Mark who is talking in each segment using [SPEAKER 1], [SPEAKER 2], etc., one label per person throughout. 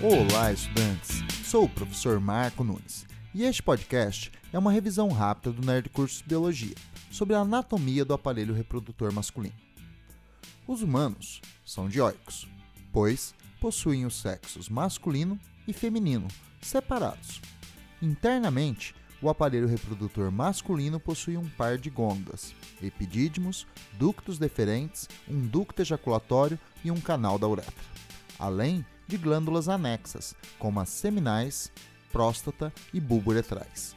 [SPEAKER 1] Olá, estudantes! Sou o professor Marco Nunes e este podcast é uma revisão rápida do Nerd Curso Biologia sobre a anatomia do aparelho reprodutor masculino. Os humanos são dioicos, pois possuem os sexos masculino e feminino separados. Internamente, o aparelho reprodutor masculino possui um par de gônadas, epidídimos, ductos deferentes, um ducto ejaculatório e um canal da uretra, além glândulas anexas, como as seminais, próstata e bulbo uretrais.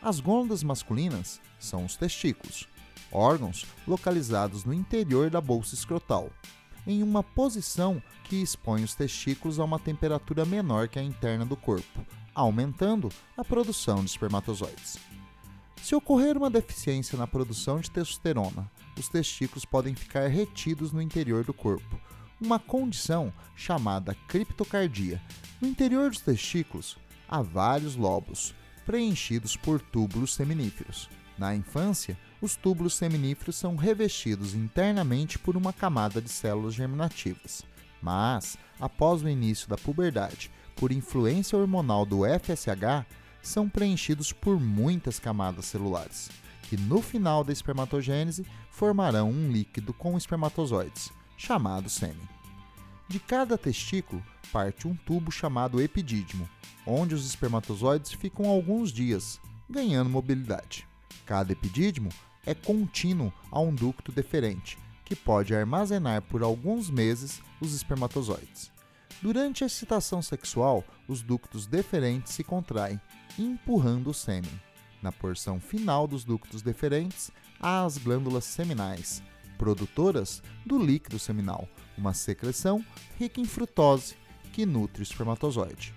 [SPEAKER 1] As gônadas masculinas são os testículos, órgãos localizados no interior da bolsa escrotal, em uma posição que expõe os testículos a uma temperatura menor que a interna do corpo, aumentando a produção de espermatozoides. Se ocorrer uma deficiência na produção de testosterona, os testículos podem ficar retidos no interior do corpo, uma condição chamada criptocardia. No interior dos testículos há vários lobos, preenchidos por túbulos seminíferos. Na infância, os túbulos seminíferos são revestidos internamente por uma camada de células germinativas. Mas, após o início da puberdade, por influência hormonal do FSH, são preenchidos por muitas camadas celulares, que no final da espermatogênese formarão um líquido com espermatozoides, chamado sêmen. De cada testículo parte um tubo chamado epidídimo, onde os espermatozoides ficam alguns dias, ganhando mobilidade. Cada epidídimo é contínuo a um ducto deferente, que pode armazenar por alguns meses os espermatozoides. Durante a excitação sexual, os ductos deferentes se contraem, empurrando o sêmen. Na porção final dos ductos deferentes, há as glândulas seminais, produtoras do líquido seminal, uma secreção rica em frutose que nutre o espermatozoide.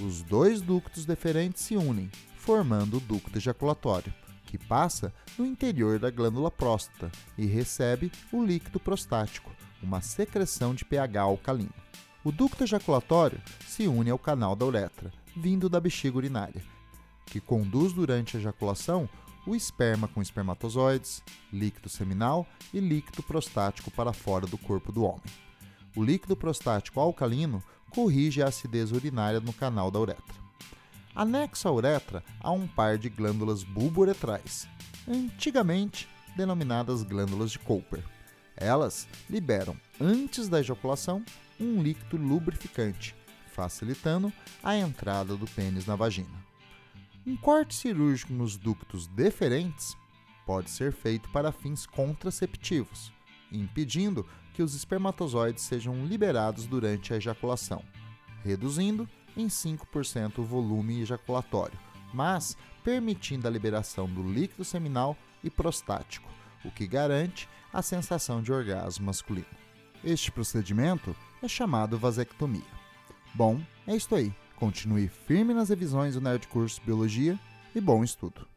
[SPEAKER 1] Os dois ductos deferentes se unem, formando o ducto ejaculatório, que passa no interior da glândula próstata e recebe o líquido prostático, uma secreção de pH alcalino. O ducto ejaculatório se une ao canal da uretra, vindo da bexiga urinária, que conduz durante a ejaculação o esperma com espermatozoides, líquido seminal e líquido prostático para fora do corpo do homem. O líquido prostático alcalino corrige a acidez urinária no canal da uretra. Anexo à uretra há um par de glândulas bulbo-uretrais, antigamente denominadas glândulas de Cooper. Elas liberam, antes da ejaculação, um líquido lubrificante, facilitando a entrada do pênis na vagina. Um corte cirúrgico nos ductos deferentes pode ser feito para fins contraceptivos, impedindo que os espermatozoides sejam liberados durante a ejaculação, reduzindo em 5% o volume ejaculatório, mas permitindo a liberação do líquido seminal e prostático, o que garante a sensação de orgasmo masculino. Este procedimento é chamado vasectomia. Bom, é isso aí. Continue firme nas revisões do Nerd Curso Biologia e bom estudo!